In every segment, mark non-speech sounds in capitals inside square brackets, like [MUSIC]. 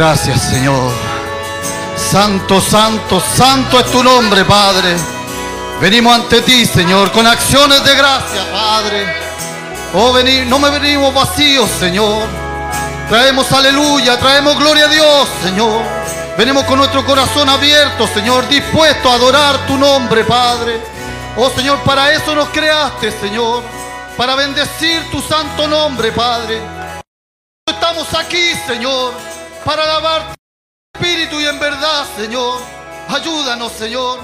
Gracias, Señor. Santo, santo, santo es tu nombre, Padre. Venimos ante ti, Señor, con acciones de gracia, Padre. Oh, venir, no me venimos vacíos, Señor. Traemos aleluya, traemos gloria a Dios, Señor. Venimos con nuestro corazón abierto, Señor, dispuesto a adorar tu nombre, Padre. Oh, Señor, para eso nos creaste, Señor. Para bendecir tu santo nombre, Padre. Estamos aquí, Señor, para alabar tu espíritu y en verdad, Señor. Ayúdanos, Señor.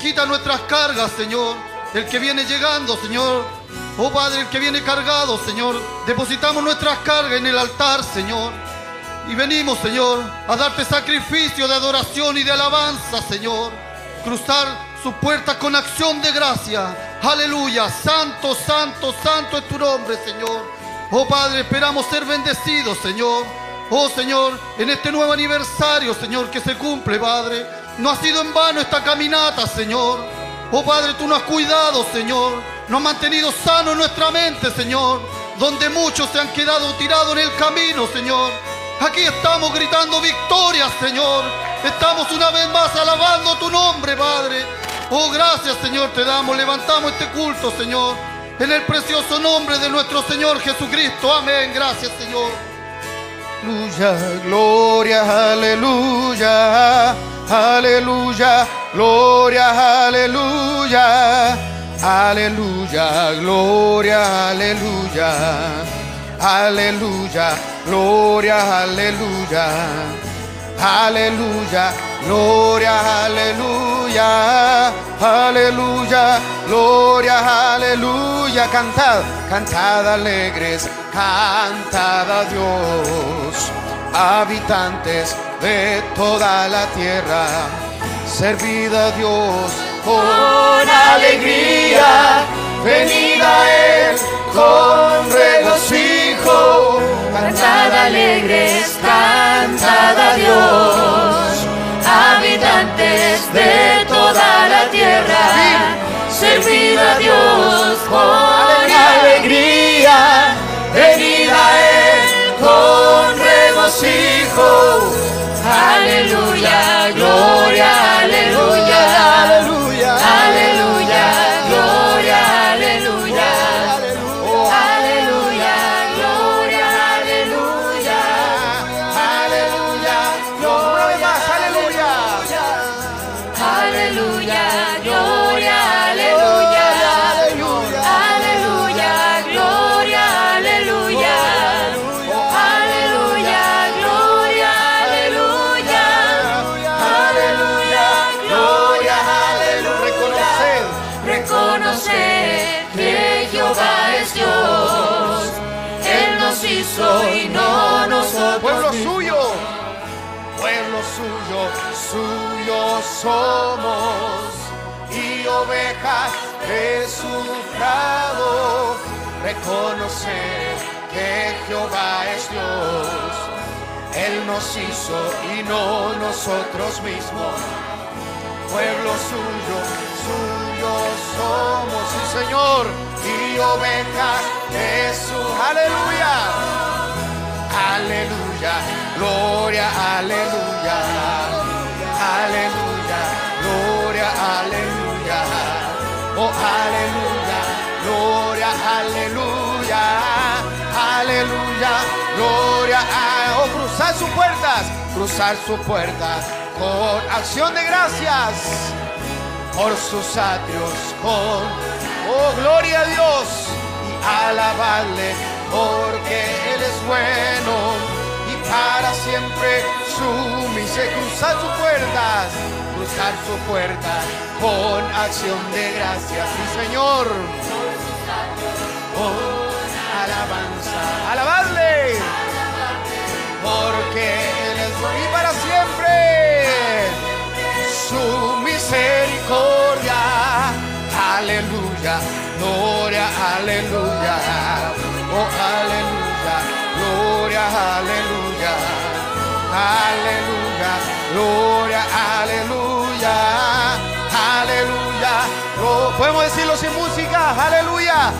Quita nuestras cargas, Señor. El que viene llegando, Señor. Oh Padre, el que viene cargado, Señor. Depositamos nuestras cargas en el altar, Señor. Y venimos, Señor, a darte sacrificio de adoración y de alabanza, Señor. Cruzar sus puertas con acción de gracia. Aleluya. Santo, santo, santo es tu nombre, Señor. Oh Padre, esperamos ser bendecidos, Señor. Oh Señor, en este nuevo aniversario, Señor, que se cumple, Padre. No ha sido en vano esta caminata, Señor. Oh Padre, tú nos has cuidado, Señor. Nos has mantenido sano en nuestra mente, Señor. Donde muchos se han quedado tirados en el camino, Señor. Aquí estamos gritando victoria, Señor. Estamos una vez más alabando tu nombre, Padre. Oh, gracias, Señor, te damos. Levantamos este culto, Señor. En el precioso nombre de nuestro Señor Jesucristo. Amén. Gracias, Señor. Aleluya, gloria, aleluya, aleluya, gloria, aleluya, aleluya, gloria, aleluya, aleluya, gloria, aleluya, aleluya, gloria, aleluya, aleluya, gloria, aleluya, cantad, cantad alegres, cantad a Dios, habitantes de toda la tierra, servid a Dios con alegría, venid a Él con regocijo, Cantad alegres, cantad a Dios, habitantes de toda la tierra, servid a Dios con alegría, venid a Él con regocijo. Aleluya, somos y ovejas de su prado. Reconocer que Jehová es Dios, Él nos hizo y no nosotros mismos. Pueblo suyo, suyo somos, sí Señor, y ovejas de su aleluya. Aleluya, gloria, aleluya. Aleluya, aleluya, gloria, aleluya. Aleluya, gloria, a- oh, cruzar sus puertas, cruzar sus puertas con acción de gracias por sus atrios con oh gloria a Dios y alabarle porque él es bueno y para siempre su misericordia cruzar sus puertas cruzar su puerta con acción de gracias sí señor. Alabanza. Alabarle porque él es para siempre. Su misericordia. Aleluya, gloria, aleluya. Oh, aleluya, gloria, aleluya. Aleluya, Gloria, aleluya, aleluya. Podemos decirlo sin música. Aleluya.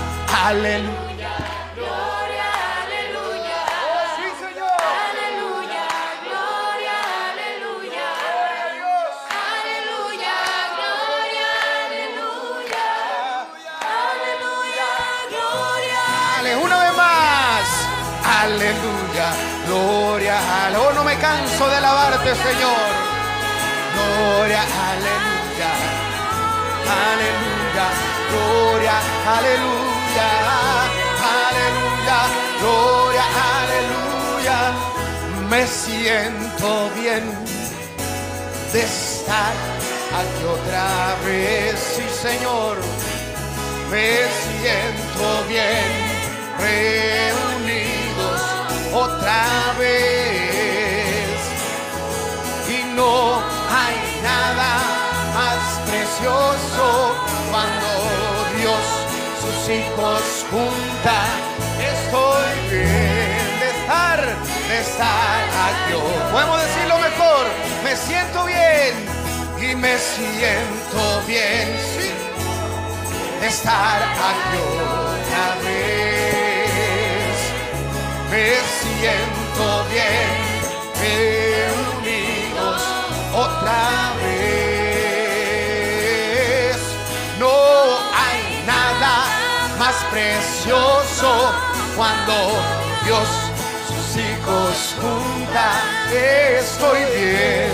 Aleluya. Gloria, aleluya. Oh, sí, Señor. Aleluya, gloria, aleluya. Aleluya, gloria, aleluya. Aleluya, una vez más. Aleluya. Aleluya. Gloria. al- Oh, no me canso de alabarte, Señor. Gloria. Aleluya. Aleluya. Gloria. Aleluya. Aleluya. Gloria. Aleluya. Me siento bien de estar aquí otra vez, sí Señor, me siento bien reunidos otra vez y no hay nada más precioso cuando Dios sus hijos junta. Estoy bien de estar, de estar aquí. Podemos decirlo mejor, me siento bien y me siento bien, sí, de estar aquí otra vez. Me siento bien, reunidos otra vez. No hay nada más precioso cuando Dios sus hijos junta. Estoy bien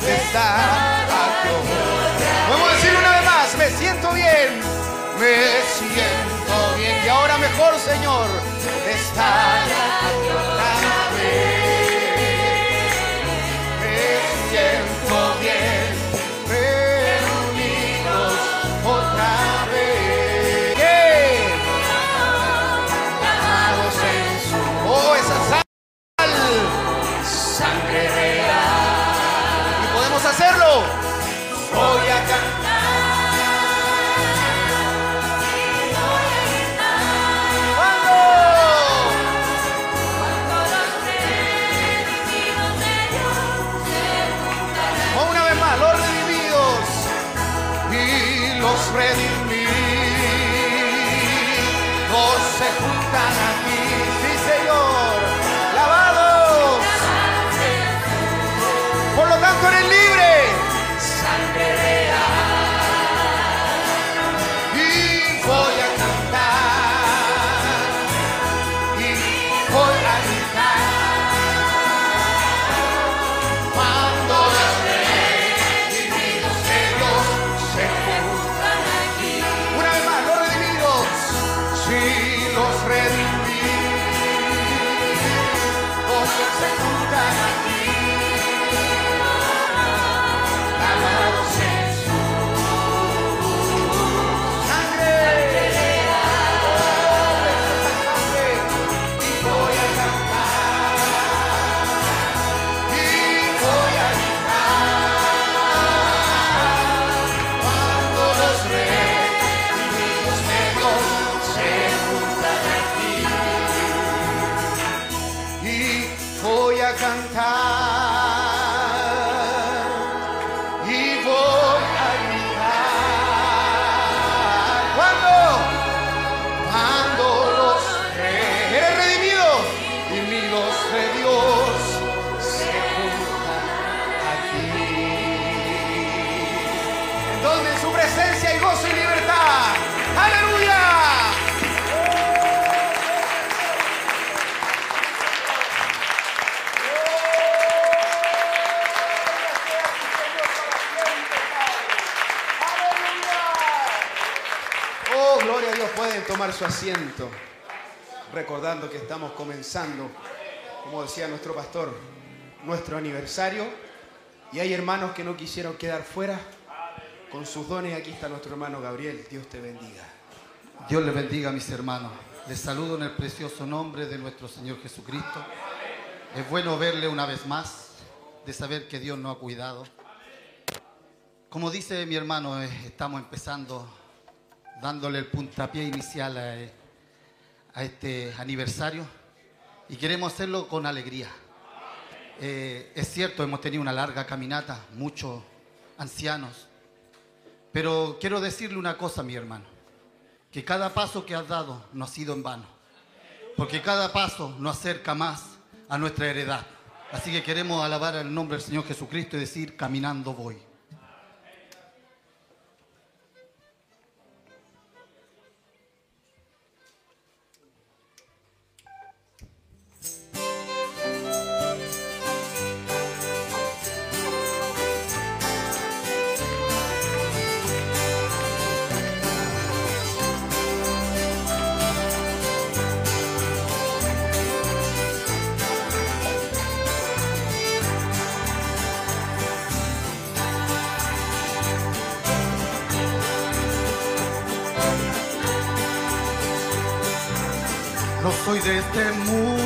de estar aquí. Podemos decir una vez más, me siento bien, me siento bien. Y ahora mejor, Señor, aquí otra vez. Y los que estamos comenzando, como decía nuestro pastor, nuestro aniversario. Y hay hermanos que no quisieron quedar fuera con sus dones. Aquí está nuestro hermano Gabriel. Dios te bendiga. Dios les bendiga, mis hermanos. Les saludo en el precioso nombre de nuestro Señor Jesucristo. Es bueno verle una vez más, de saber que Dios nos ha cuidado. Como dice mi hermano, eh, estamos empezando dándole el puntapié inicial a, eh, a este aniversario y queremos hacerlo con alegría. Eh, es cierto, hemos tenido una larga caminata, muchos ancianos, pero quiero decirle una cosa, mi hermano, que cada paso que has dado no ha sido en vano, porque cada paso nos acerca más a nuestra heredad. Así que queremos alabar el nombre del Señor Jesucristo y decir, caminando voy. Soy de este mundo,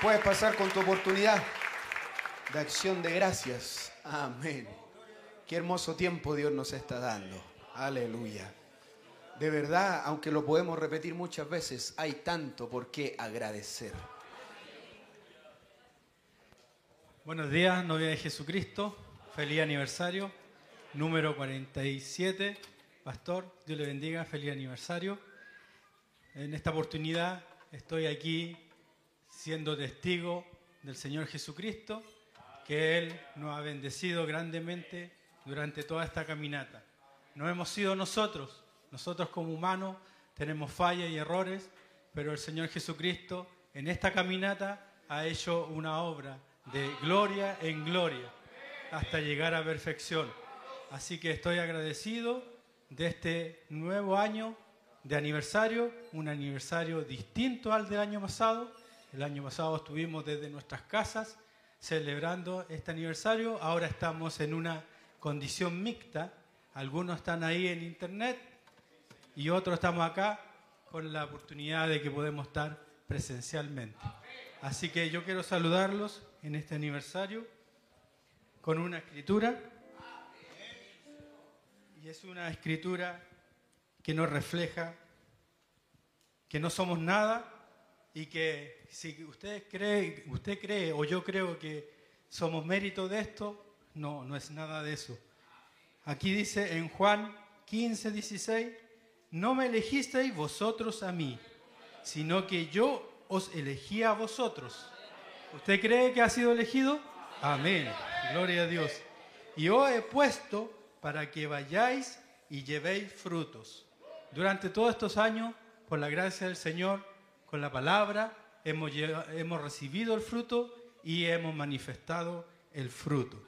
Puedes pasar con tu oportunidad de acción de gracias. Amén. Qué hermoso tiempo Dios nos está dando. Aleluya. De verdad, aunque lo podemos repetir muchas veces, hay tanto por qué agradecer. Buenos días, novia de Jesucristo. Feliz aniversario. Número 47. Pastor, Dios le bendiga. Feliz aniversario. En esta oportunidad estoy aquí siendo testigo del Señor Jesucristo, que Él nos ha bendecido grandemente durante toda esta caminata. No hemos sido nosotros, nosotros como humanos tenemos fallas y errores, pero el Señor Jesucristo en esta caminata ha hecho una obra de gloria en gloria hasta llegar a perfección. Así que estoy agradecido de este nuevo año de aniversario, un aniversario distinto al del año pasado. El año pasado estuvimos desde nuestras casas celebrando este aniversario, ahora estamos en una condición mixta, algunos están ahí en internet y otros estamos acá con la oportunidad de que podemos estar presencialmente. Así que yo quiero saludarlos en este aniversario con una escritura. Y es una escritura que nos refleja que no somos nada y que si usted cree, usted cree o yo creo que somos mérito de esto, no, no es nada de eso. Aquí dice en Juan 15, 16, no me elegisteis vosotros a mí, sino que yo os elegí a vosotros. ¿Usted cree que ha sido elegido? Amén. Gloria a Dios. Y os he puesto para que vayáis y llevéis frutos. Durante todos estos años, por la gracia del Señor, con la palabra, hemos, recibido el fruto y hemos manifestado el fruto.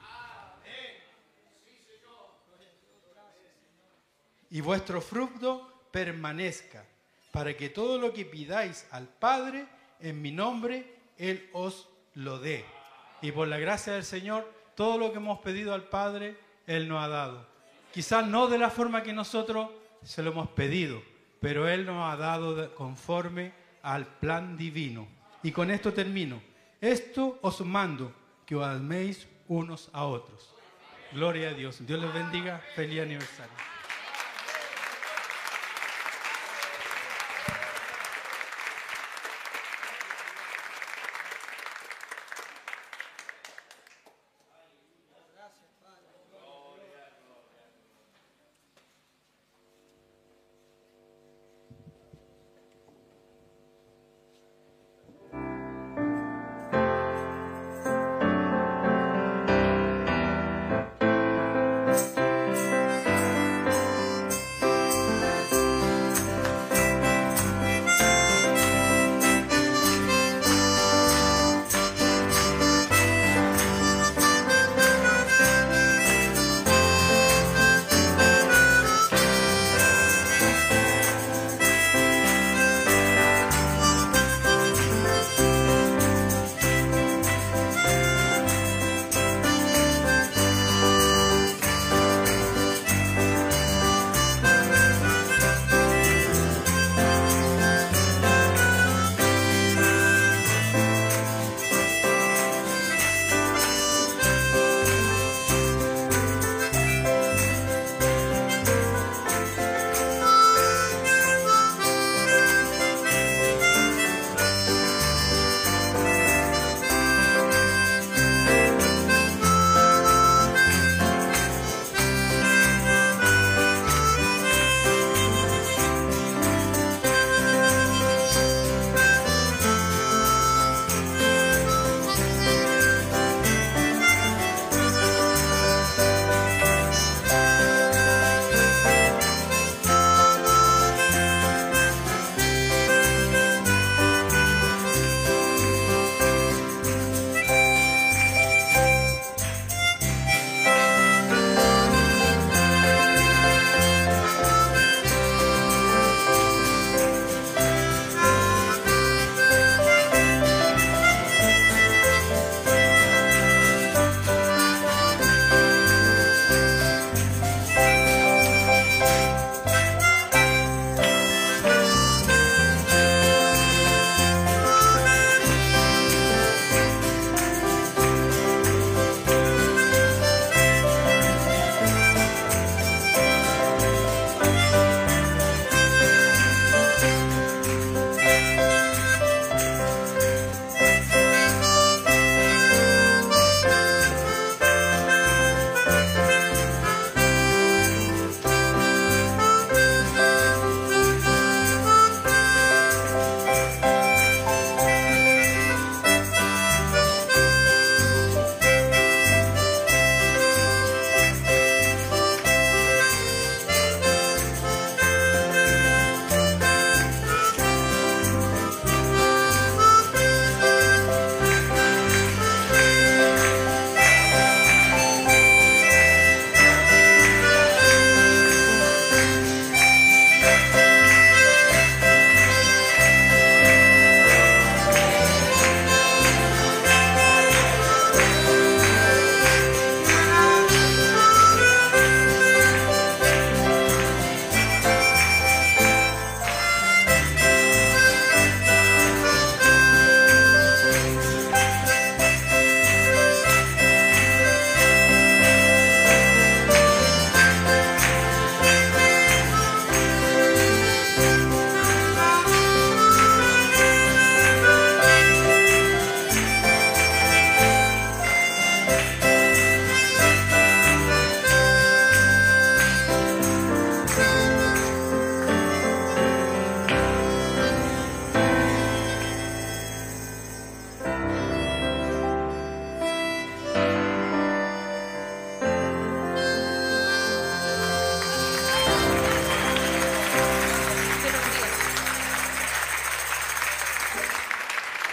Y vuestro fruto permanezca, para que todo lo que pidáis al Padre en mi nombre, Él os lo dé. Y por la gracia del Señor, todo lo que hemos pedido al Padre, Él nos ha dado. Quizás no de la forma que nosotros se lo hemos pedido, pero Él nos ha dado conforme al plan divino. Y con esto termino. Esto os mando, que os améis unos a otros. Gloria a Dios. Dios les bendiga. Feliz aniversario.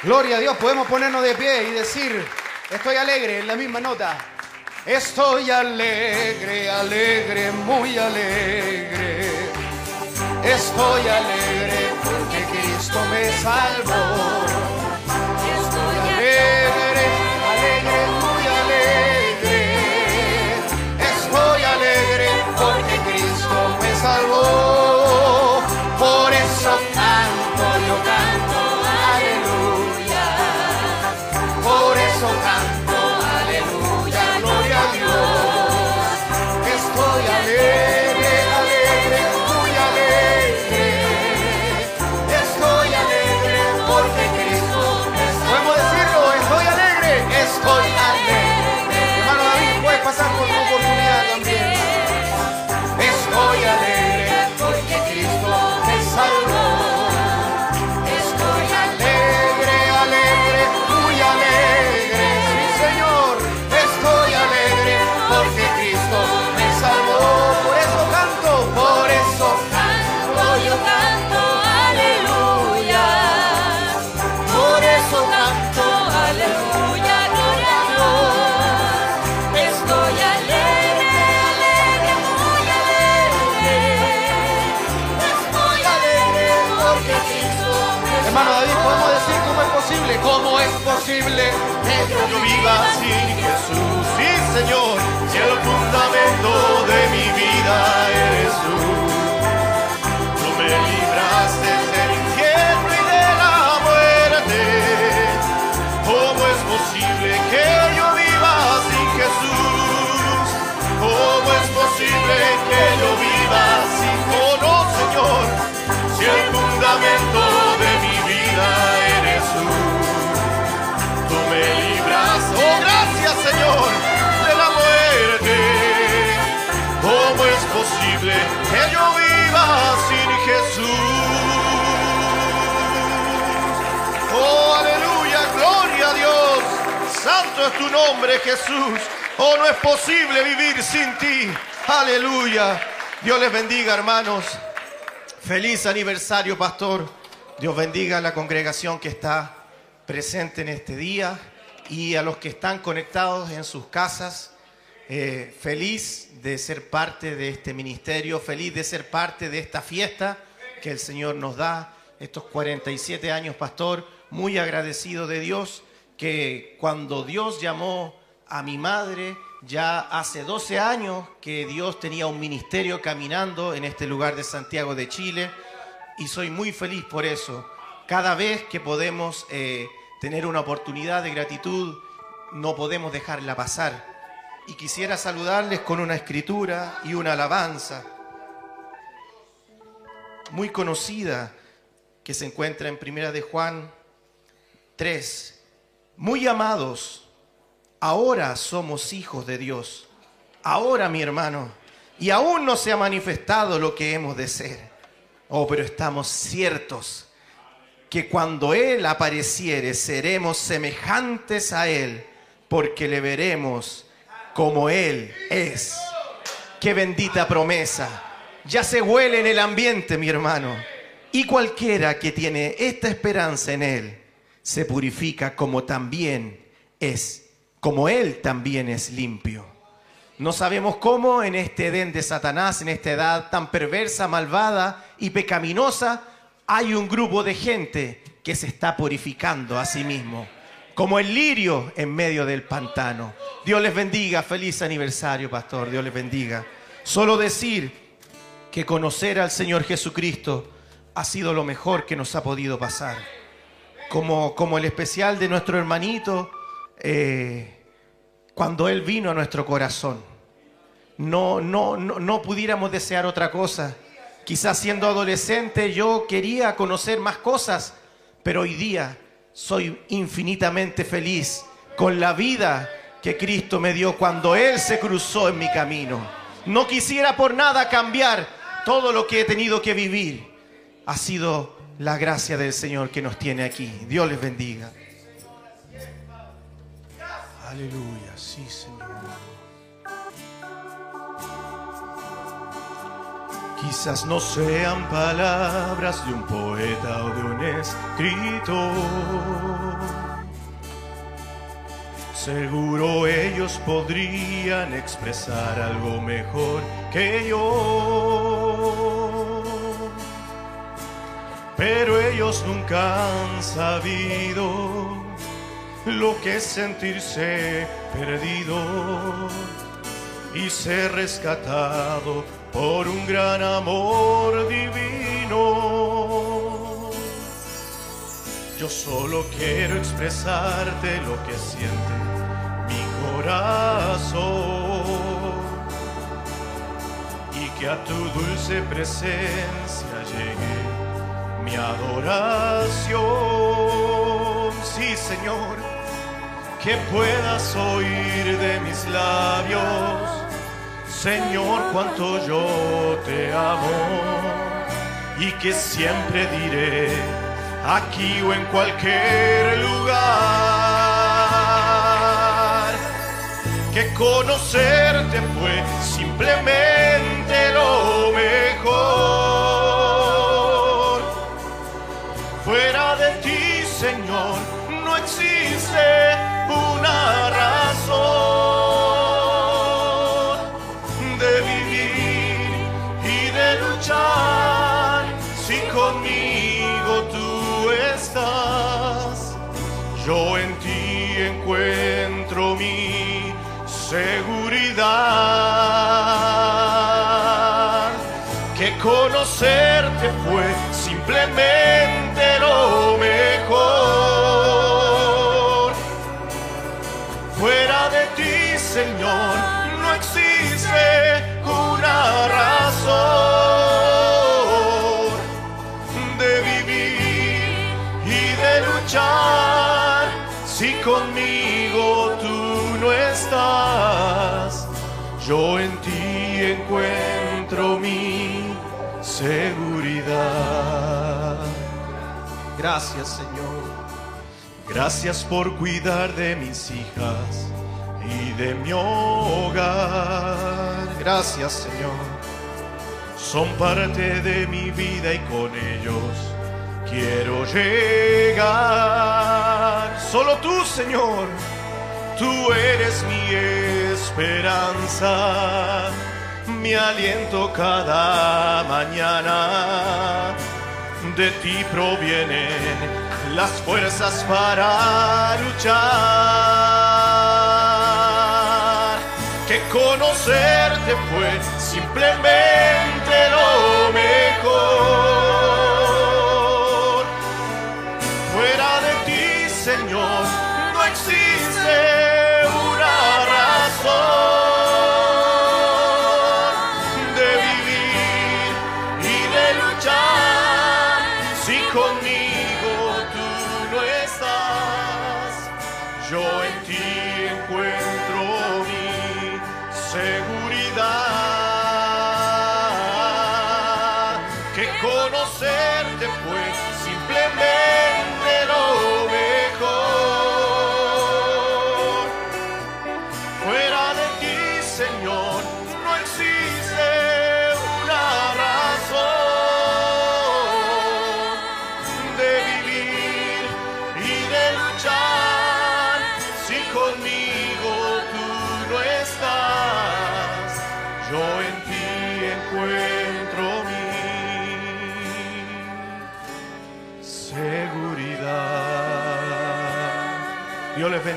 Gloria a Dios, podemos ponernos de pie y decir, estoy alegre en la misma nota. Estoy alegre, alegre, muy alegre. Estoy alegre porque Cristo me salvó. Cómo es posible que yo viva sin Jesús. Sí, Señor, si el fundamento de mi vida eres tú. Tú me libraste del infierno y de la muerte. ¿Cómo es posible que yo viva sin Jesús? ¿Cómo es posible que yo viva sin oh Señor? Si el fundamento de mi vida eres tú oh gracias Señor, de la muerte. ¿Cómo es posible que yo viva sin Jesús? Oh aleluya, gloria a Dios. Santo es tu nombre Jesús. Oh, no es posible vivir sin ti. Aleluya. Dios les bendiga, hermanos. Feliz aniversario, pastor. Dios bendiga a la congregación que está presente en este día y a los que están conectados en sus casas. Eh, feliz de ser parte de este ministerio, feliz de ser parte de esta fiesta que el Señor nos da, estos 47 años, pastor, muy agradecido de Dios que cuando Dios llamó a mi madre, ya hace 12 años que Dios tenía un ministerio caminando en este lugar de Santiago de Chile y soy muy feliz por eso. Cada vez que podemos eh, tener una oportunidad de gratitud, no podemos dejarla pasar. Y quisiera saludarles con una escritura y una alabanza muy conocida que se encuentra en Primera de Juan 3. Muy amados, ahora somos hijos de Dios. Ahora, mi hermano, y aún no se ha manifestado lo que hemos de ser. Oh, pero estamos ciertos que cuando Él apareciere seremos semejantes a Él, porque le veremos como Él es. Qué bendita promesa. Ya se huele en el ambiente, mi hermano. Y cualquiera que tiene esta esperanza en Él, se purifica como también es, como Él también es limpio. No sabemos cómo en este Edén de Satanás, en esta edad tan perversa, malvada y pecaminosa, hay un grupo de gente que se está purificando a sí mismo, como el lirio en medio del pantano. Dios les bendiga, feliz aniversario, pastor, Dios les bendiga. Solo decir que conocer al Señor Jesucristo ha sido lo mejor que nos ha podido pasar. Como, como el especial de nuestro hermanito, eh, cuando Él vino a nuestro corazón. No, no, no, no pudiéramos desear otra cosa. Quizás siendo adolescente yo quería conocer más cosas, pero hoy día soy infinitamente feliz con la vida que Cristo me dio cuando Él se cruzó en mi camino. No quisiera por nada cambiar todo lo que he tenido que vivir. Ha sido la gracia del Señor que nos tiene aquí. Dios les bendiga. Aleluya, sí, Señor. Quizás no sean palabras de un poeta o de un escritor. Seguro ellos podrían expresar algo mejor que yo. Pero ellos nunca han sabido lo que es sentirse perdido y ser rescatado por un gran amor divino. Yo solo quiero expresarte lo que siente mi corazón y que a tu dulce presencia llegue mi adoración. Sí, Señor, que puedas oír de mis labios Señor, cuánto yo te amo y que siempre diré aquí o en cualquier lugar que conocerte fue simplemente lo mejor. Fuera de ti, Señor, no existe una razón. Simplemente lo mejor. Fuera de ti, Señor, no existe una razón. si conmigo tú no estás. Yo en ti encuentro mi seguridad. Gracias Señor. Gracias por cuidar de mis hijas y de mi hogar. Gracias Señor. Son parte de mi vida y con ellos quiero llegar. Solo tú, Señor, tú eres mi esperanza, mi aliento cada mañana. De ti provienen las fuerzas para luchar. Que conocerte fue simplemente lo mejor. Que conocerte fue simplemente lo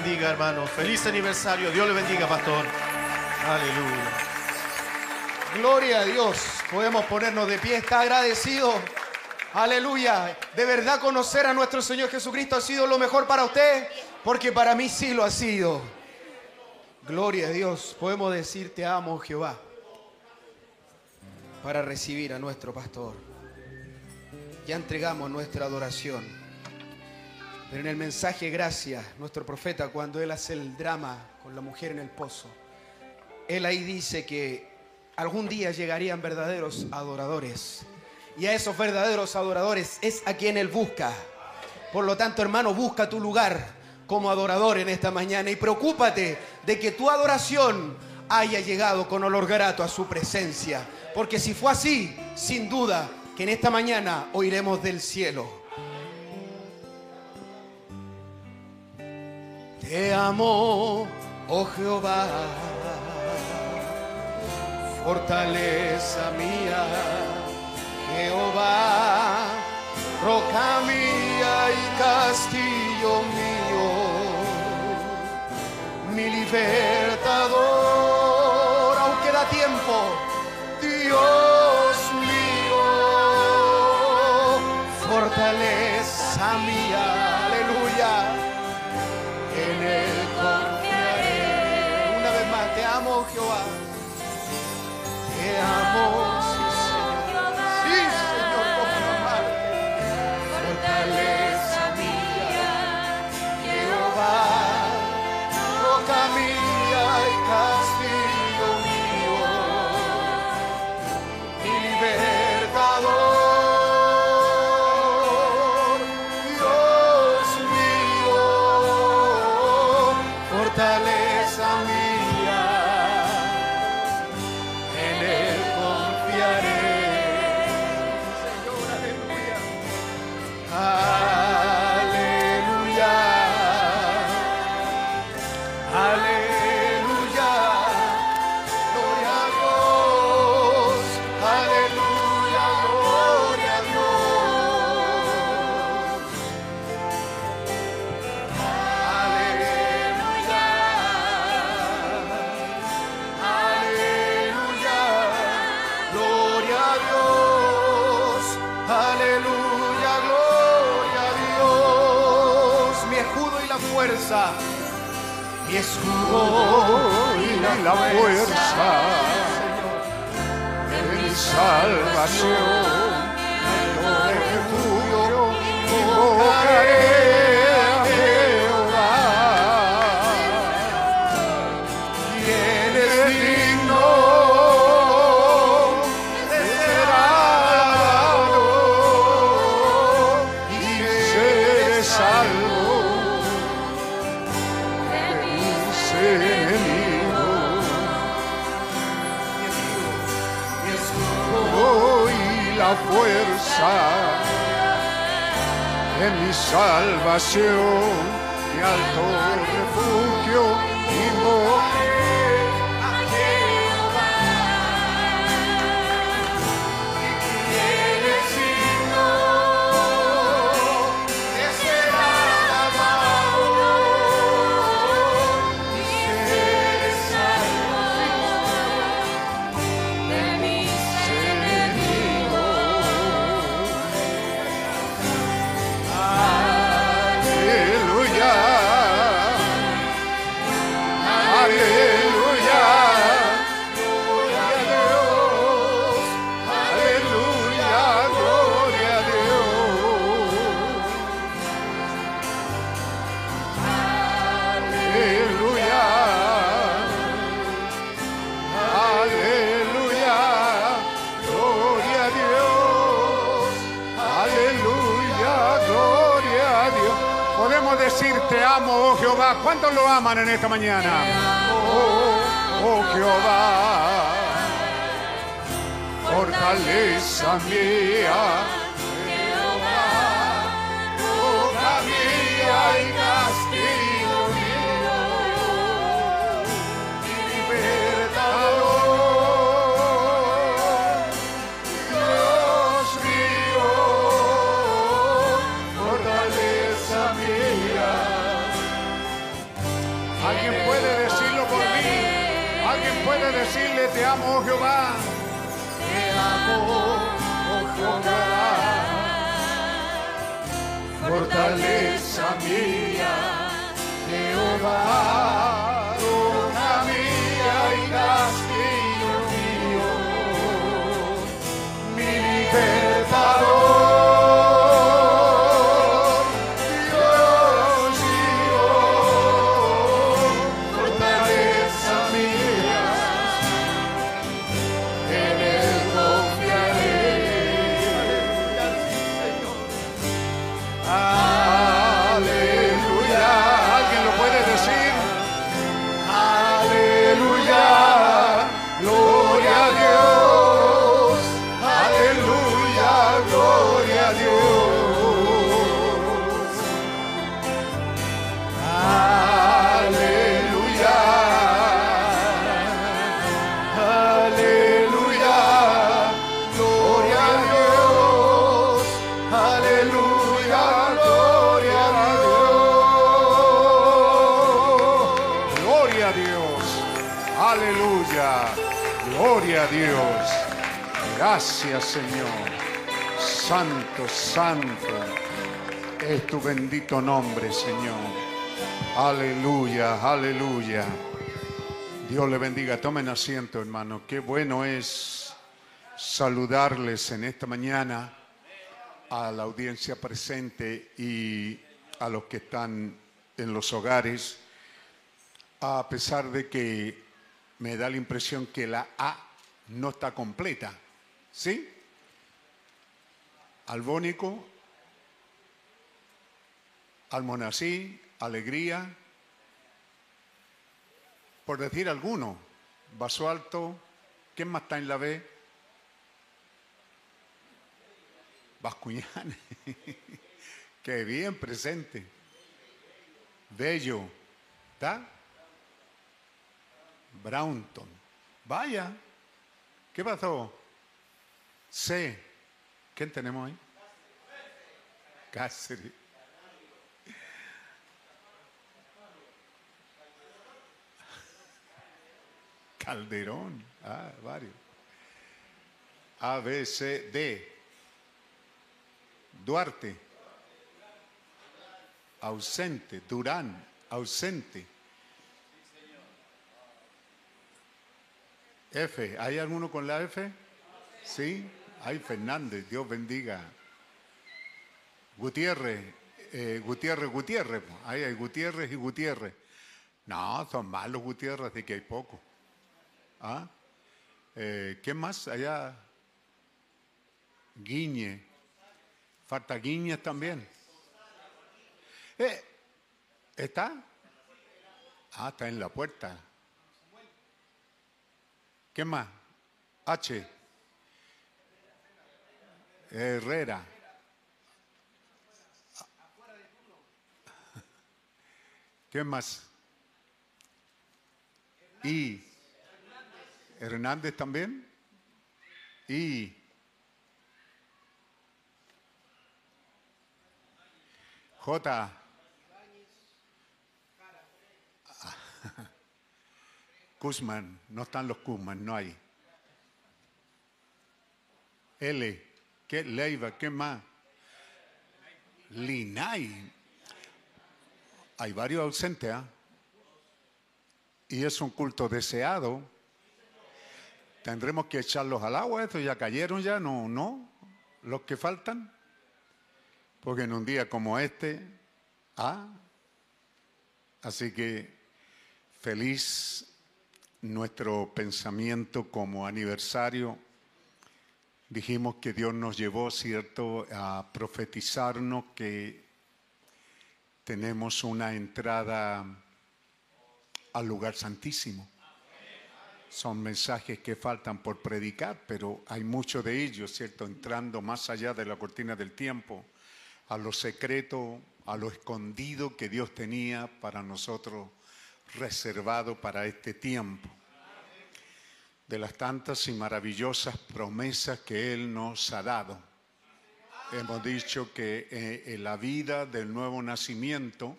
bendiga, hermanos. Feliz aniversario. Dios les bendiga, pastor. Aleluya. Gloria a Dios. Podemos ponernos de pie. Está agradecido. Aleluya. De verdad conocer a nuestro Señor Jesucristo ha sido lo mejor para usted, porque para mí sí lo ha sido. Gloria a Dios. Podemos decir te amo, Jehová, para recibir a nuestro pastor. Ya entregamos nuestra adoración. Pero en el mensaje Gracias, nuestro profeta, cuando él hace el drama con la mujer en el pozo, él ahí dice que algún día llegarían verdaderos adoradores. Y a esos verdaderos adoradores es a quien él busca. Por lo tanto, hermano, busca tu lugar como adorador en esta mañana y preocúpate de que tu adoración haya llegado con olor grato a su presencia. Porque si fue así, sin duda que en esta mañana oiremos del cielo. Te amo, oh Jehová, fortaleza mía, Jehová, roca mía y castillo mío, mi libertador. Jehová. Te amo. en esta mañana. Oh, oh, oh, oh, oh Jehová, fortaleza mi decirle te amo oh Jehová. Te amo, oh Jehová. Fortaleza mía, Jehová. Gracias Señor. Santo, santo es tu bendito nombre, Señor. Aleluya, aleluya. Dios le bendiga. Tomen asiento, hermano. Qué bueno es saludarles en esta mañana a la audiencia presente y a los que están en los hogares, a pesar de que me da la impresión que la A no está completa. ¿Sí? Albónico, Almonací, Alegría, por decir alguno, Vaso Alto, ¿quién más está en la B? Bascuñane, [LAUGHS] qué bien presente. Bello, ¿está? Brownton, vaya, ¿qué pasó? C, ¿quién tenemos ahí? Cáceres. Calderón, ah, varios. A, B, C, D. Duarte. Ausente. Durán. Ausente. F. ¿Hay alguno con la F? Sí. Hay Fernández. Dios bendiga. Gutiérrez. eh, Gutiérrez, Gutiérrez. Ahí hay Gutiérrez y Gutiérrez. No, son malos Gutiérrez de que hay poco. ¿Ah? Eh, ¿Qué más allá? Guiñe. Falta Guiñez también. Eh, ¿Está? Ah, está en la puerta. ¿Qué más? H. Herrera. ¿Qué más? Y. Hernández también. Y. J. Kuzman, no están los Kuzman, no hay. L, ¿qué? Leiva, ¿qué más? Linay. Hay varios ausentes, ¿ah? Y es un culto deseado. Tendremos que echarlos al agua, estos ya cayeron ya, no, no, los que faltan. Porque en un día como este, ah, así que feliz nuestro pensamiento como aniversario. Dijimos que Dios nos llevó, ¿cierto?, a profetizarnos que tenemos una entrada al lugar santísimo. Son mensajes que faltan por predicar, pero hay muchos de ellos, ¿cierto?, entrando más allá de la cortina del tiempo, a lo secreto, a lo escondido que Dios tenía para nosotros reservado para este tiempo. De las tantas y maravillosas promesas que Él nos ha dado. Hemos dicho que eh, la vida del nuevo nacimiento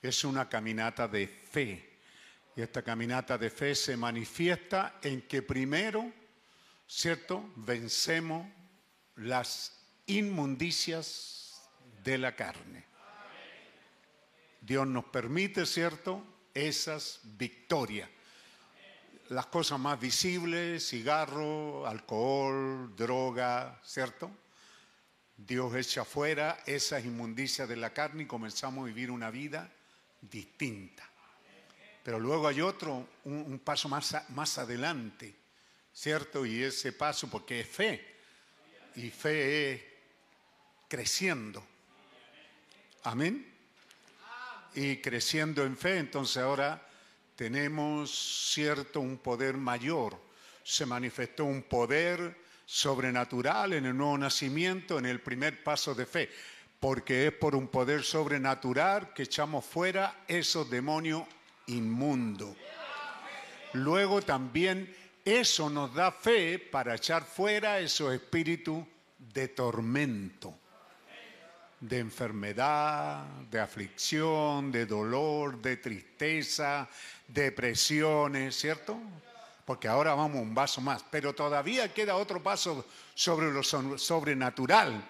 es una caminata de fe. Y esta caminata de fe se manifiesta en que primero, ¿cierto? Vencemos las inmundicias de la carne. Dios nos permite, ¿cierto? Esas victorias. Las cosas más visibles, cigarro, alcohol, droga, ¿cierto? Dios echa fuera esas inmundicias de la carne y comenzamos a vivir una vida distinta. Pero luego hay otro, un, paso más, más adelante, ¿cierto? Y ese paso, porque es fe, y fe es creciendo. Amén. Y creciendo en fe, entonces ahora tenemos cierto un poder mayor. Se manifestó un poder sobrenatural en el nuevo nacimiento, en el primer paso de fe, porque es por un poder sobrenatural que echamos fuera esos demonios inmundos. Luego también eso nos da fe para echar fuera esos espíritus de tormento, de enfermedad, de aflicción, de dolor, de tristeza, depresiones, ¿cierto? porque ahora vamos un paso más, pero todavía queda otro paso sobre lo sobrenatural.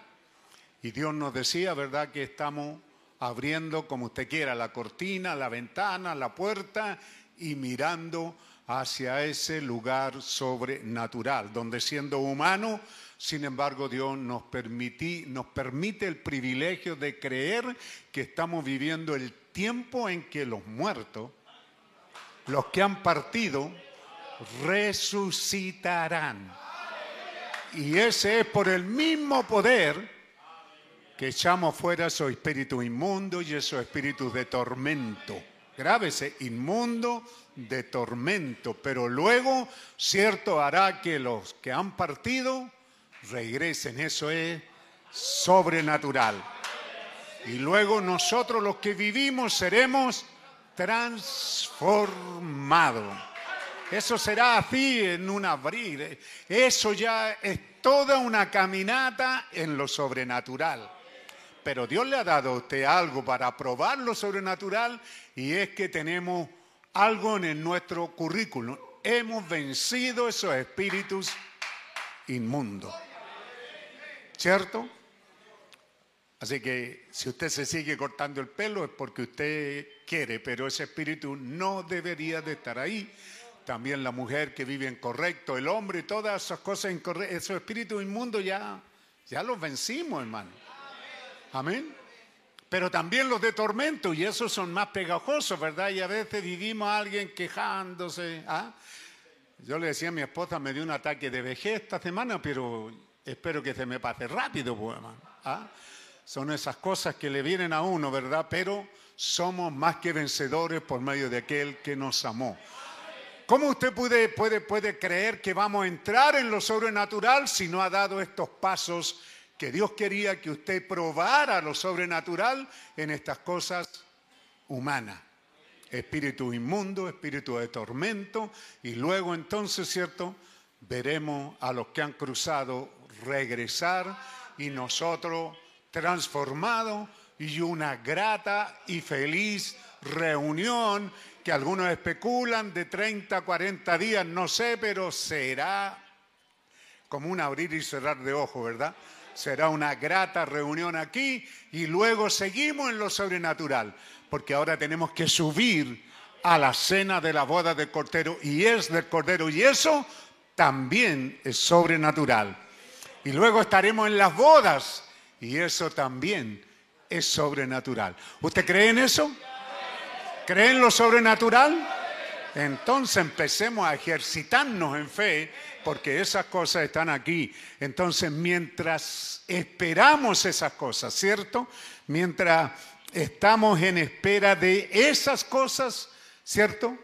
Y Dios nos decía, ¿verdad?, que estamos abriendo como usted quiera la cortina, la ventana, la puerta y mirando hacia ese lugar sobrenatural, donde siendo humano, sin embargo, Dios nos, permití- nos permite el privilegio de creer que estamos viviendo el tiempo en que los muertos, los que han partido, resucitarán. Y ese es por el mismo poder que echamos fuera esos espíritus inmundos y esos espíritus de tormento. Grábese, inmundo de tormento. Pero luego, cierto, hará que los que han partido regresen. Eso es sobrenatural. Y luego nosotros los que vivimos seremos transformados. Eso será así en un abrir. Eso ya es toda una caminata en lo sobrenatural. Pero Dios le ha dado a usted algo para probar lo sobrenatural y es que tenemos algo en nuestro currículum. Hemos vencido esos espíritus inmundos. ¿Cierto? Así que si usted se sigue cortando el pelo es porque usted quiere, pero ese espíritu no debería de estar ahí. También la mujer que vive incorrecto, el hombre, todas esas cosas incorrectas, esos espíritus inmundos ya, ya los vencimos, hermano. Amén. Pero también los de tormento, y esos son más pegajosos, ¿verdad? Y a veces vivimos a alguien quejándose. ¿ah? Yo le decía a mi esposa, me dio un ataque de vejez esta semana, pero espero que se me pase rápido, pues. ¿ah? Son esas cosas que le vienen a uno, ¿verdad? Pero somos más que vencedores por medio de aquel que nos amó. ¿Cómo usted puede, puede, puede creer que vamos a entrar en lo sobrenatural si no ha dado estos pasos que Dios quería que usted probara lo sobrenatural en estas cosas humanas? Espíritu inmundo, espíritu de tormento, y luego entonces, ¿cierto? Veremos a los que han cruzado regresar y nosotros transformados y una grata y feliz reunión que algunos especulan de 30 a 40 días, no sé, pero será como un abrir y cerrar de ojos, ¿verdad? Será una grata reunión aquí y luego seguimos en lo sobrenatural, porque ahora tenemos que subir a la cena de la boda del Cordero y es del Cordero y eso también es sobrenatural. Y luego estaremos en las bodas y eso también es sobrenatural. ¿Usted cree en eso? ¿Cree en lo sobrenatural? Entonces empecemos a ejercitarnos en fe, porque esas cosas están aquí. Entonces, mientras esperamos esas cosas, ¿cierto? Mientras estamos en espera de esas cosas, ¿cierto?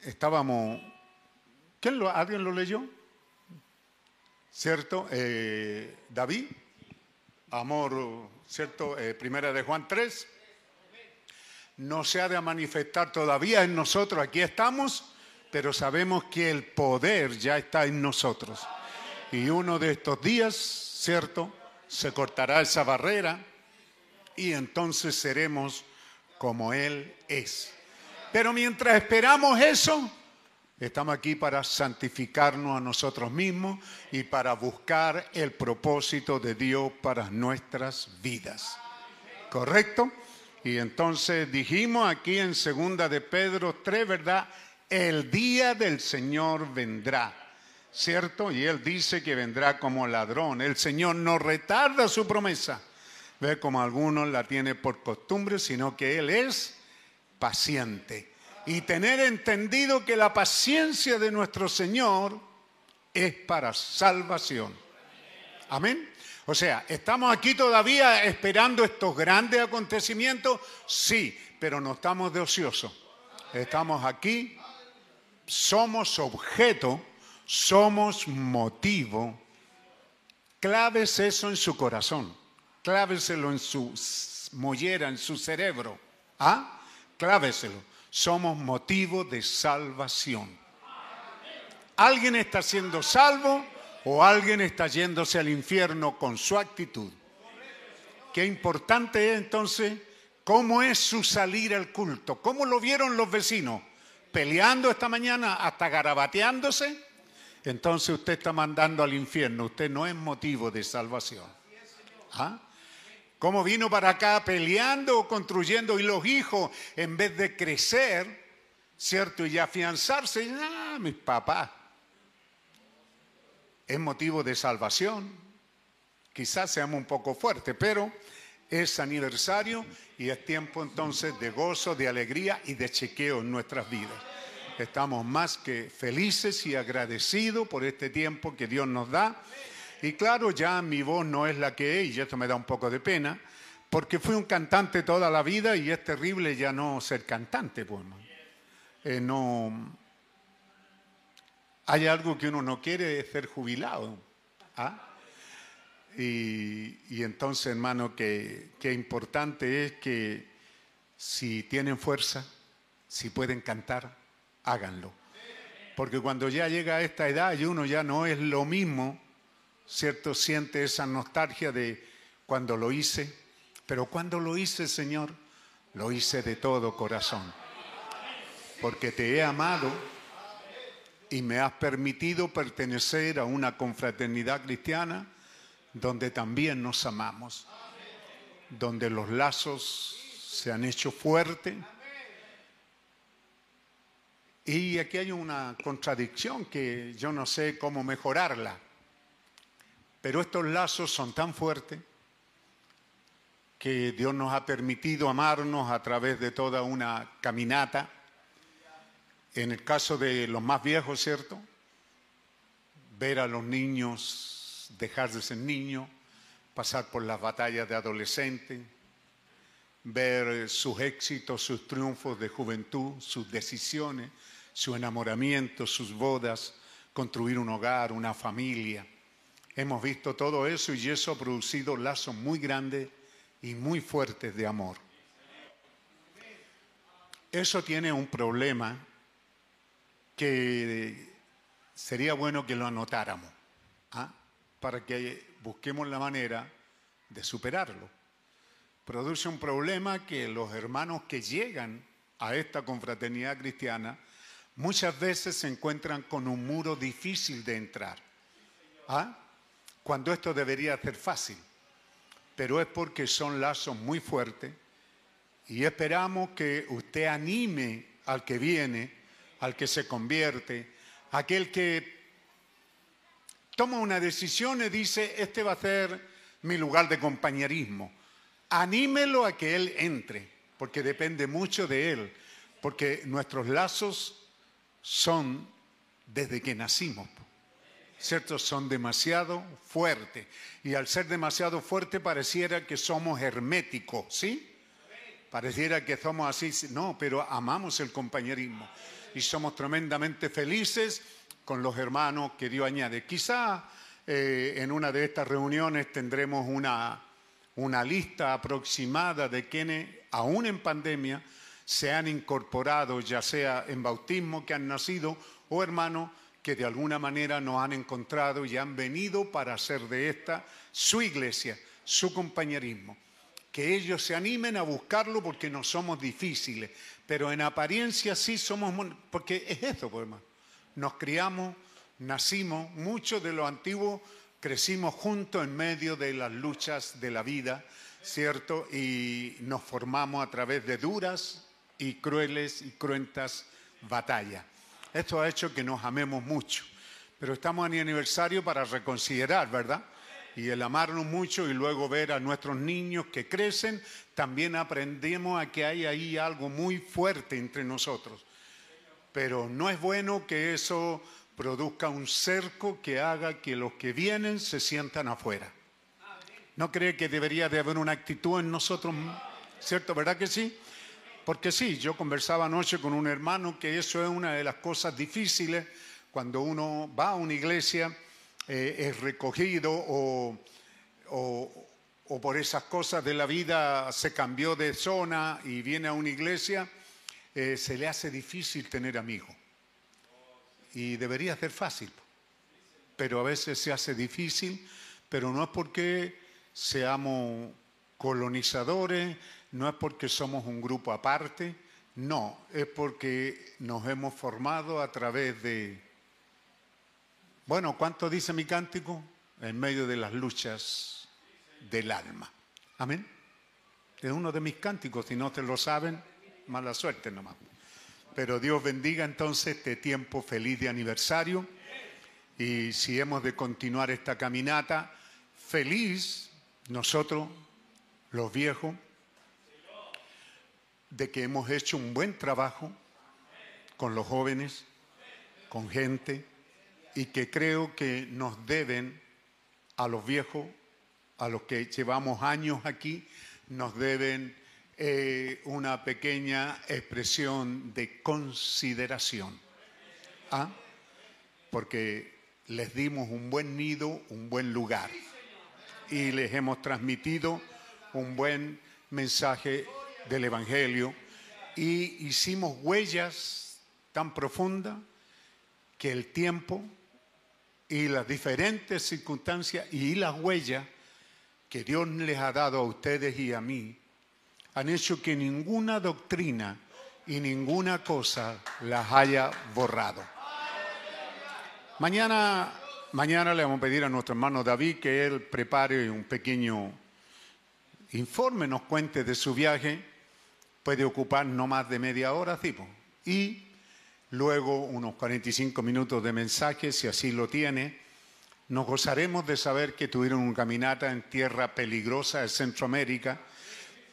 Estábamos... ¿Quién lo, ¿Alguien lo leyó? ¿Cierto? Eh, David, amor, ¿cierto? Eh, primera de Juan 3 no se ha de manifestar todavía en nosotros. Aquí estamos, pero sabemos que el poder ya está en nosotros. Y uno de estos días, ¿cierto? Se cortará esa barrera y entonces seremos como Él es. Pero mientras esperamos eso, estamos aquí para santificarnos a nosotros mismos y para buscar el propósito de Dios para nuestras vidas. ¿Correcto? Y entonces dijimos aquí en segunda de Pedro 3, ¿verdad? El día del Señor vendrá, ¿cierto? Y él dice que vendrá como ladrón. El Señor no retarda su promesa, ve como algunos la tiene por costumbre, sino que él es paciente. Y tener entendido que la paciencia de nuestro Señor es para salvación. Amén. O sea, ¿estamos aquí todavía esperando estos grandes acontecimientos? Sí, pero no estamos de ocioso. Estamos aquí, somos objeto, somos motivo. Claves eso en su corazón, cláveselo en su mollera, en su cerebro. ¿Ah? Cláveselo. Somos motivo de salvación. Alguien está siendo salvo o alguien está yéndose al infierno con su actitud. Qué importante es entonces cómo es su salir al culto, cómo lo vieron los vecinos. Peleando esta mañana, hasta garabateándose, entonces usted está mandando al infierno. Usted no es motivo de salvación. ¿Ah? ¿Cómo vino para acá peleando, construyendo? Y los hijos, en vez de crecer, ¿cierto? Y afianzarse, ah, mis papás. Es motivo de salvación. Quizás seamos un poco fuertes, pero es aniversario y es tiempo entonces de gozo, de alegría y de chequeo en nuestras vidas. Estamos más que felices y agradecidos por este tiempo que Dios nos da. Y claro, ya mi voz no es la que es, y esto me da un poco de pena, porque fui un cantante toda la vida y es terrible ya no ser cantante, pues. Eh, no. Hay algo que uno no quiere, es ser jubilado. ¿ah? Y, entonces, hermano, que, que importante es que si tienen fuerza, si pueden cantar, háganlo. Porque cuando ya llega a esta edad y uno ya no es lo mismo, ¿cierto? Siente esa nostalgia de cuando lo hice, pero cuando lo hice, Señor, lo hice de todo corazón. Porque te he amado y me has permitido pertenecer a una confraternidad cristiana donde también nos amamos, donde los lazos se han hecho fuertes y aquí hay una contradicción que yo no sé cómo mejorarla. Pero estos lazos son tan fuertes que Dios nos ha permitido amarnos a través de toda una caminata. En el caso de los más viejos, ¿cierto? Ver a los niños dejar de ser niños, pasar por las batallas de adolescentes, ver sus éxitos, sus triunfos de juventud, sus decisiones, su enamoramiento, sus bodas, construir un hogar, una familia. Hemos visto todo eso y eso ha producido lazos muy grandes y muy fuertes de amor. Eso tiene un problema que sería bueno que lo anotáramos, ¿ah? Para que busquemos la manera de superarlo. Produce un problema que los hermanos que llegan a esta confraternidad cristiana muchas veces se encuentran con un muro difícil de entrar. ¿Ah? Cuando esto debería ser fácil. Pero es porque son lazos muy fuertes y esperamos que usted anime al que viene, al que se convierte, aquel que toma una decisión y dice, este va a ser mi lugar de compañerismo. Anímelo a que él entre, porque depende mucho de él, porque nuestros lazos son desde que nacimos, ¿cierto? Son demasiado fuertes. Y al ser demasiado fuertes pareciera que somos herméticos, ¿sí? Pareciera que somos así. No, pero amamos el compañerismo y somos tremendamente felices con los hermanos que Dios añade. Quizá eh, en una de estas reuniones tendremos una, una lista aproximada de quienes, aún en pandemia, se han incorporado, ya sea en bautismo que han nacido o hermanos que de alguna manera nos han encontrado y han venido para hacer de esta su iglesia, su compañerismo. Que ellos se animen a buscarlo porque no somos difíciles, pero en apariencia sí somos, porque es esto, pues, hermano. Nos criamos, nacimos, muchos de los antiguos crecimos juntos en medio de las luchas de la vida, ¿cierto? Y nos formamos a través de duras y crueles y cruentas batallas. Esto ha hecho que nos amemos mucho. Pero estamos en aniversario para reconsiderar, ¿verdad? Y el amarnos mucho y luego ver a nuestros niños que crecen, también aprendemos a que hay ahí algo muy fuerte entre nosotros. Pero no es bueno que eso produzca un cerco que haga que los que vienen se sientan afuera. ¿No cree que debería de haber una actitud en nosotros? ¿Cierto? ¿Verdad que sí? Porque sí, yo conversaba anoche con un hermano que eso es una de las cosas difíciles cuando uno va a una iglesia, eh, es recogido o, por esas cosas de la vida se cambió de zona y viene a una iglesia, eh, se le hace difícil tener amigos. Y debería ser fácil, pero a veces se hace difícil, pero no es porque seamos colonizadores, no es porque somos un grupo aparte, No, es porque nos hemos formado a través de, bueno, ¿cuánto dice mi cántico? En medio de las luchas del alma. Amén. Es uno de mis cánticos, si no te lo saben, mala suerte nomás. Pero Dios bendiga entonces este tiempo feliz de aniversario. Y si hemos de continuar esta caminata, feliz nosotros, los viejos, de que hemos hecho un buen trabajo con los jóvenes, con gente, y que creo que nos deben a los viejos, a los que llevamos años aquí, nos deben eh, una pequeña expresión de consideración. ¿Ah? Porque les dimos un buen nido, un buen lugar. Y les hemos transmitido un buen mensaje del Evangelio. Y hicimos huellas tan profundas que el tiempo y las diferentes circunstancias y las huellas que Dios les ha dado a ustedes y a mí han hecho que ninguna doctrina y ninguna cosa las haya borrado. Mañana, mañana le vamos a pedir a nuestro hermano David que él prepare un pequeño informe, nos cuente de su viaje. Puede ocupar no más de media hora, tipo. Y luego unos 45 minutos de mensaje, si así lo tiene nos gozaremos de saber que tuvieron una caminata en tierra peligrosa de Centroamérica,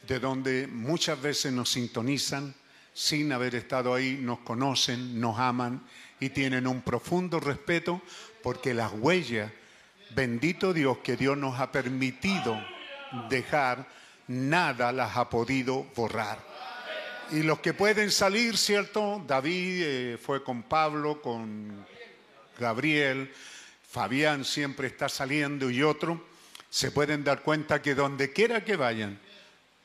de donde muchas veces nos sintonizan sin haber estado ahí, nos conocen, nos aman y tienen un profundo respeto porque las huellas, bendito Dios que Dios nos ha permitido dejar, nada las ha podido borrar. Y los que pueden salir, ¿cierto? David eh, fue con Pablo, con Gabriel, Fabián siempre está saliendo y otro, se pueden dar cuenta que donde quiera que vayan,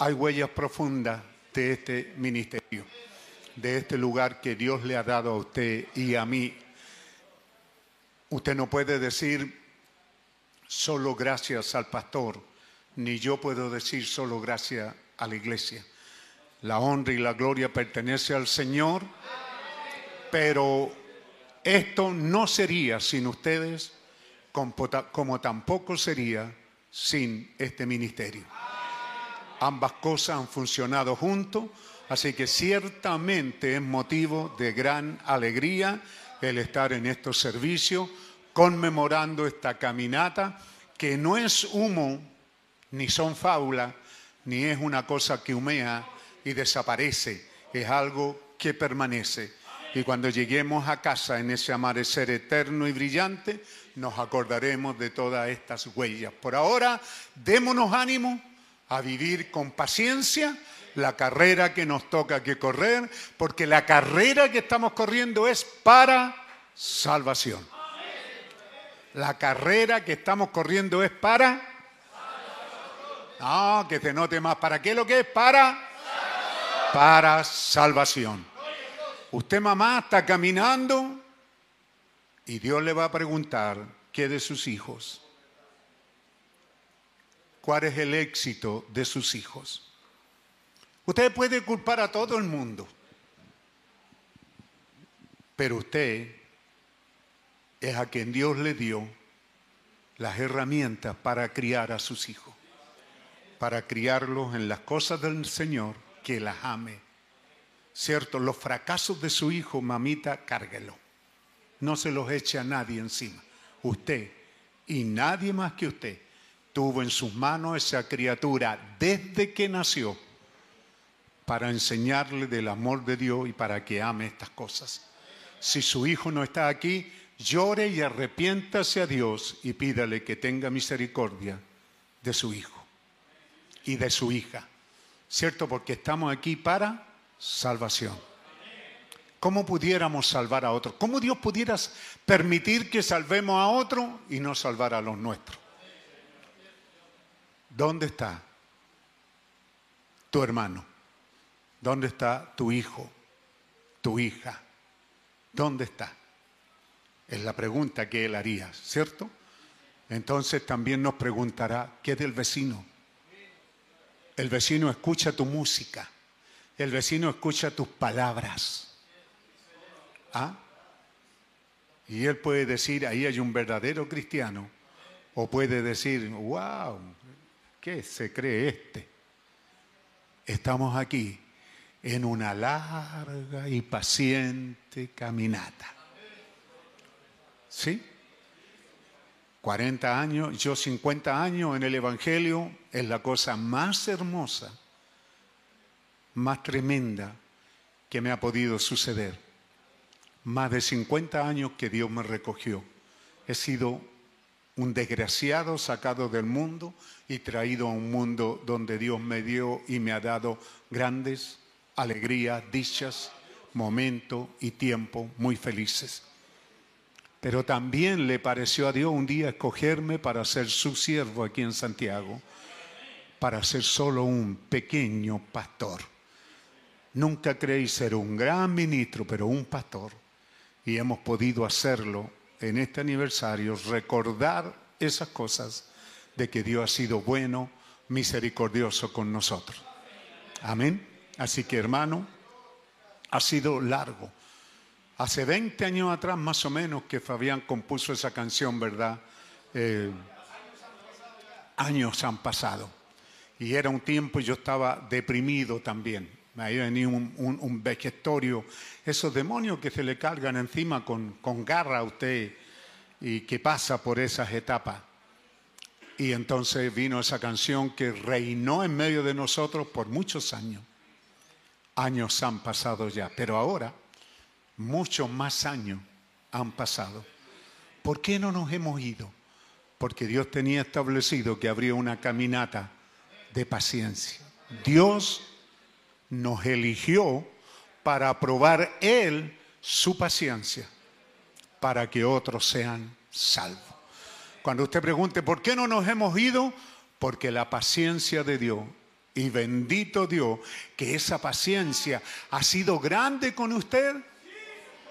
hay huellas profundas de este ministerio, de este lugar que Dios le ha dado a usted y a mí. Usted no puede decir solo gracias al pastor, ni yo puedo decir solo gracias a la iglesia. La honra y la gloria pertenece al Señor, pero esto no sería sin ustedes como tampoco sería sin este ministerio. Ambas cosas han funcionado juntos, así que ciertamente es motivo de gran alegría el estar en estos servicios, conmemorando esta caminata, que no es humo, ni son fábulas, ni es una cosa que humea y desaparece, es algo que permanece. Y cuando lleguemos a casa en ese amanecer eterno y brillante, nos acordaremos de todas estas huellas. Por ahora, démonos ánimo a vivir con paciencia la carrera que nos toca que correr, porque la carrera que estamos corriendo es para salvación. La carrera que estamos corriendo es para... No, que se note más. ¿Para qué lo que es? Para... Para salvación. Usted mamá está caminando y Dios le va a preguntar qué de sus hijos. ¿Cuál es el éxito de sus hijos? Usted puede culpar a todo el mundo, pero usted es a quien Dios le dio las herramientas para criar a sus hijos, para criarlos en las cosas del Señor, que las ame. ¿Cierto? Los fracasos de su hijo, mamita, cárguelo no se los eche a nadie encima. Usted y nadie más que usted tuvo en sus manos esa criatura desde que nació para enseñarle del amor de Dios y para que ame estas cosas. Si su hijo no está aquí, llore y arrepiéntase a Dios y pídale que tenga misericordia de su hijo y de su hija. ¿Cierto? Porque estamos aquí para salvación. ¿Cómo pudiéramos salvar a otro? ¿Cómo Dios pudiera permitir que salvemos a otro y no salvar a los nuestros? ¿Dónde está tu hermano? ¿Dónde está tu hijo? ¿Tu hija? ¿Dónde está? Es la pregunta que él haría, ¿cierto? Entonces también nos preguntará, ¿qué del vecino? El vecino escucha tu música El vecino escucha tus palabras. ¿Ah? Y él puede decir, ahí hay un verdadero cristiano. O puede decir, wow, ¿qué se cree este? Estamos aquí en una larga y paciente caminata. ¿Sí? 40 años, yo 50 años en el Evangelio es la cosa más hermosa, más tremenda que me ha podido suceder. Más de 50 años que Dios me recogió. He sido un desgraciado sacado del mundo y traído a un mundo donde Dios me dio y me ha dado grandes alegrías, dichas, momentos y tiempos muy felices. Pero también le pareció a Dios un día escogerme para ser su siervo aquí en Santiago, para ser solo un pequeño pastor. Nunca creí ser un gran ministro, pero un pastor. Y hemos podido hacerlo en este aniversario, recordar esas cosas de que Dios ha sido bueno, misericordioso con nosotros. Amén. Así que hermano, ha sido largo Hace 20 años atrás, más o menos, que Fabián compuso esa canción, ¿verdad? Eh, años han pasado. Y era un tiempo y yo estaba deprimido también. Me venía un, un, un vegetorio, esos demonios que se le cargan encima con, con garra a usted y que pasa por esas etapas. Y entonces vino esa canción que reinó en medio de nosotros por muchos años. Años han pasado ya, pero ahora muchos más años han pasado. ¿Por qué no nos hemos ido? Porque Dios tenía establecido que habría una caminata de paciencia. Dios nos eligió para probar Él su paciencia, para que otros sean salvos. Cuando usted pregunte, ¿por qué no nos hemos ido? Porque la paciencia de Dios, y bendito Dios, que esa paciencia ha sido grande con usted,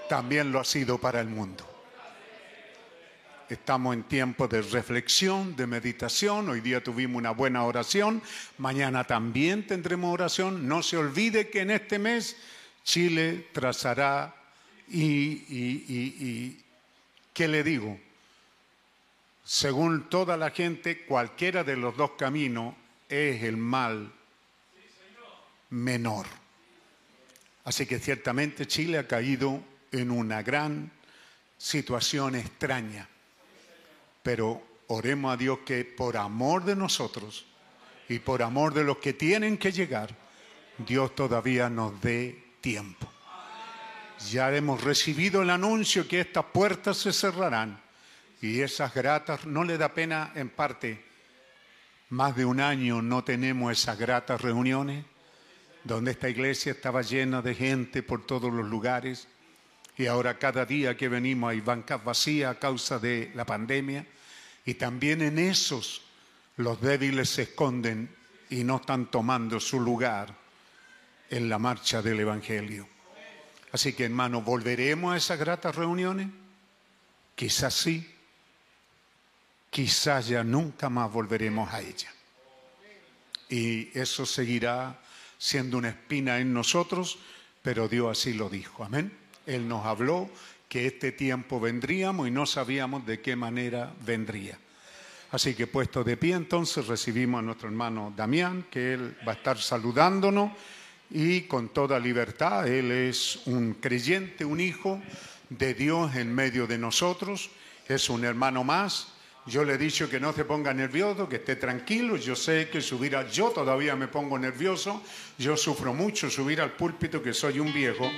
también lo ha sido para el mundo. Estamos en tiempo de reflexión, de meditación. Hoy día tuvimos una buena oración. Mañana también tendremos oración. No se olvide que en este mes Chile trazará y, y, ¿qué le digo? Según toda la gente, cualquiera de los dos caminos es el mal menor. Así que ciertamente Chile ha caído en una gran situación extraña. Pero oremos a Dios que por amor de nosotros y por amor de los que tienen que llegar, Dios todavía nos dé tiempo. Ya hemos recibido el anuncio que estas puertas se cerrarán y esas gratas, no le da pena en parte, más de un año no tenemos esas gratas reuniones donde esta iglesia estaba llena de gente por todos los lugares y ahora cada día que venimos hay bancas vacías a causa de la pandemia y también en esos los débiles se esconden y no están tomando su lugar en la marcha del Evangelio. Así que hermanos, ¿volveremos a esas gratas reuniones? Quizás sí, quizás ya nunca más volveremos a ellas. Y eso seguirá siendo una espina en nosotros, pero Dios así lo dijo. Amén. Él nos habló que este tiempo vendríamos y no sabíamos de qué manera vendría. Así que puesto de pie entonces recibimos a nuestro hermano Damián, que él va a estar saludándonos y con toda libertad. Él es un creyente, un hijo de Dios en medio de nosotros, es un hermano más. Yo le he dicho que no se ponga nervioso, que esté tranquilo. Yo sé que subir a... Yo todavía me pongo nervioso. Yo sufro mucho subir al púlpito, que soy un viejo.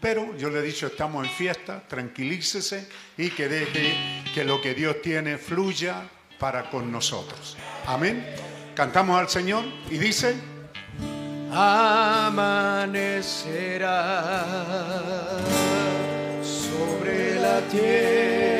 Pero yo le he dicho, estamos en fiesta, tranquilícese y que deje que lo que Dios tiene fluya para con nosotros. Amén. Cantamos al Señor y dice, Amanecerá sobre la tierra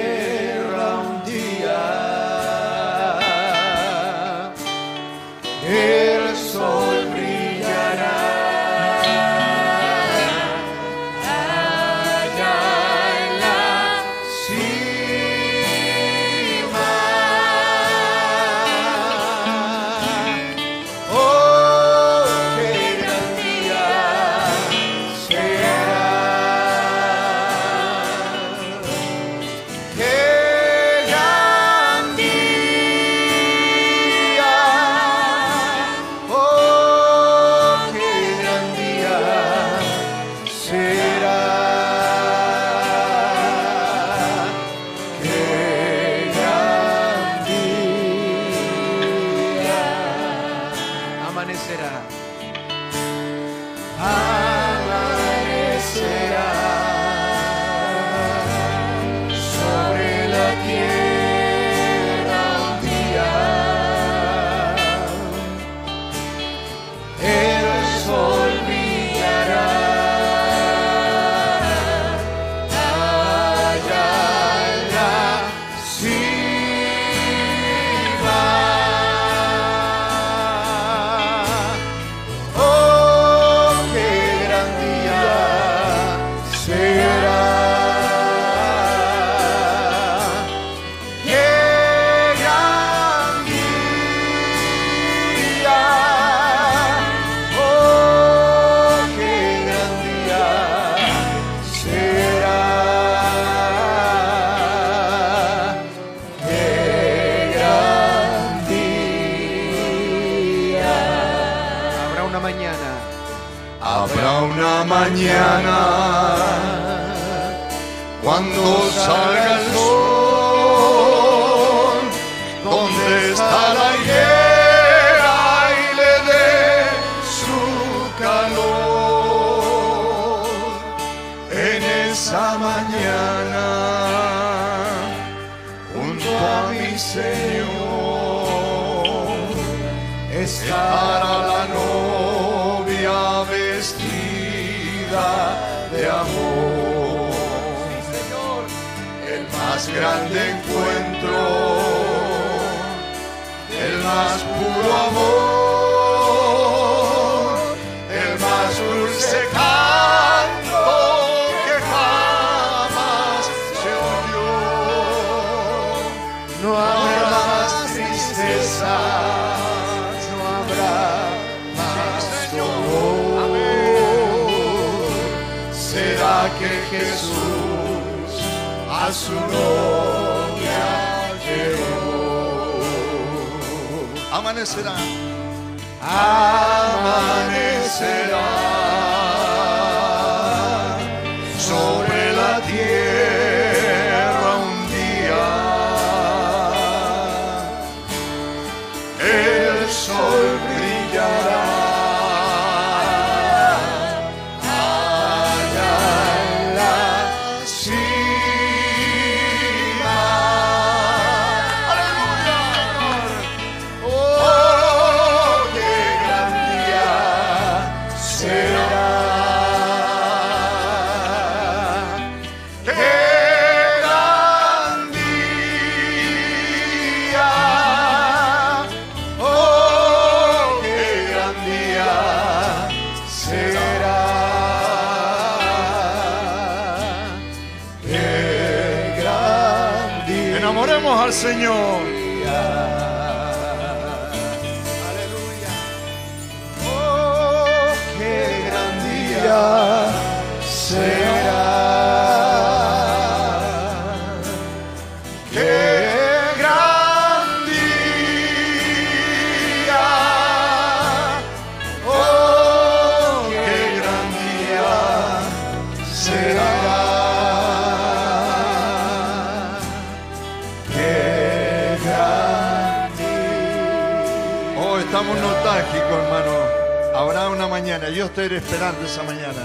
Dios te esperando esa mañana.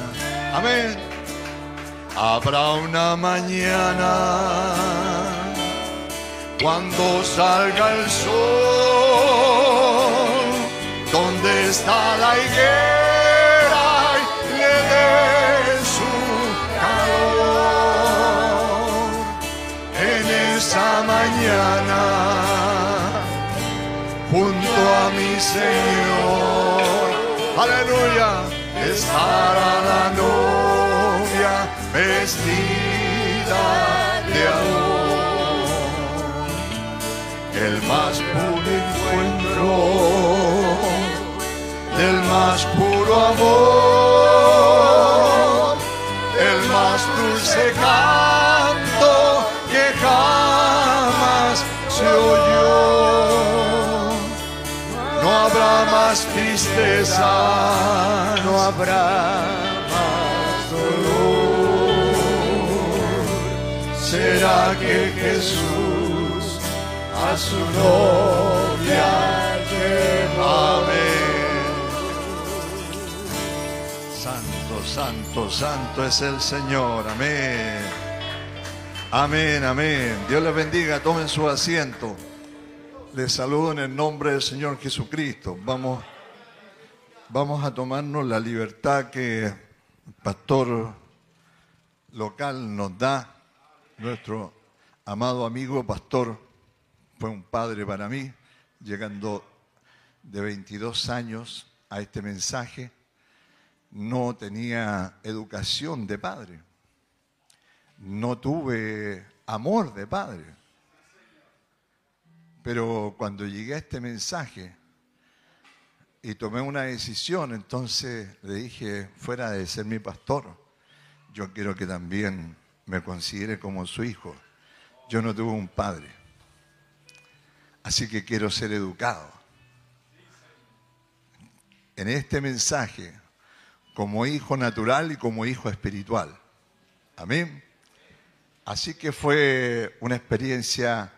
Amén. Habrá una mañana cuando salga el sol, donde está la higuera y le dé su calor. En esa mañana, junto a mi Señor. Aleluya estará la novia vestida de amor. El más puro encuentro del más puro amor, el más dulce canto que jamás se oyó. No habrá más tristeza habrá más dolor. Será que Jesús a su novia llevame. Santo, santo, santo es el Señor. Amén. Amén, amén. Dios les bendiga. Tomen su asiento. Les saludo en el nombre del Señor Jesucristo. Vamos vamos a tomarnos la libertad que el pastor local nos da. Nuestro amado amigo pastor fue un padre para mí, llegando de 22 años a este mensaje no tenía educación de padre, no tuve amor de padre. Pero cuando llegué a este mensaje y tomé una decisión, entonces le dije, fuera de ser mi pastor, yo quiero que también me considere como su hijo. Yo no tuve un padre, así que quiero ser educado. En este mensaje como hijo natural y como hijo espiritual. Amén. Así que fue una experiencia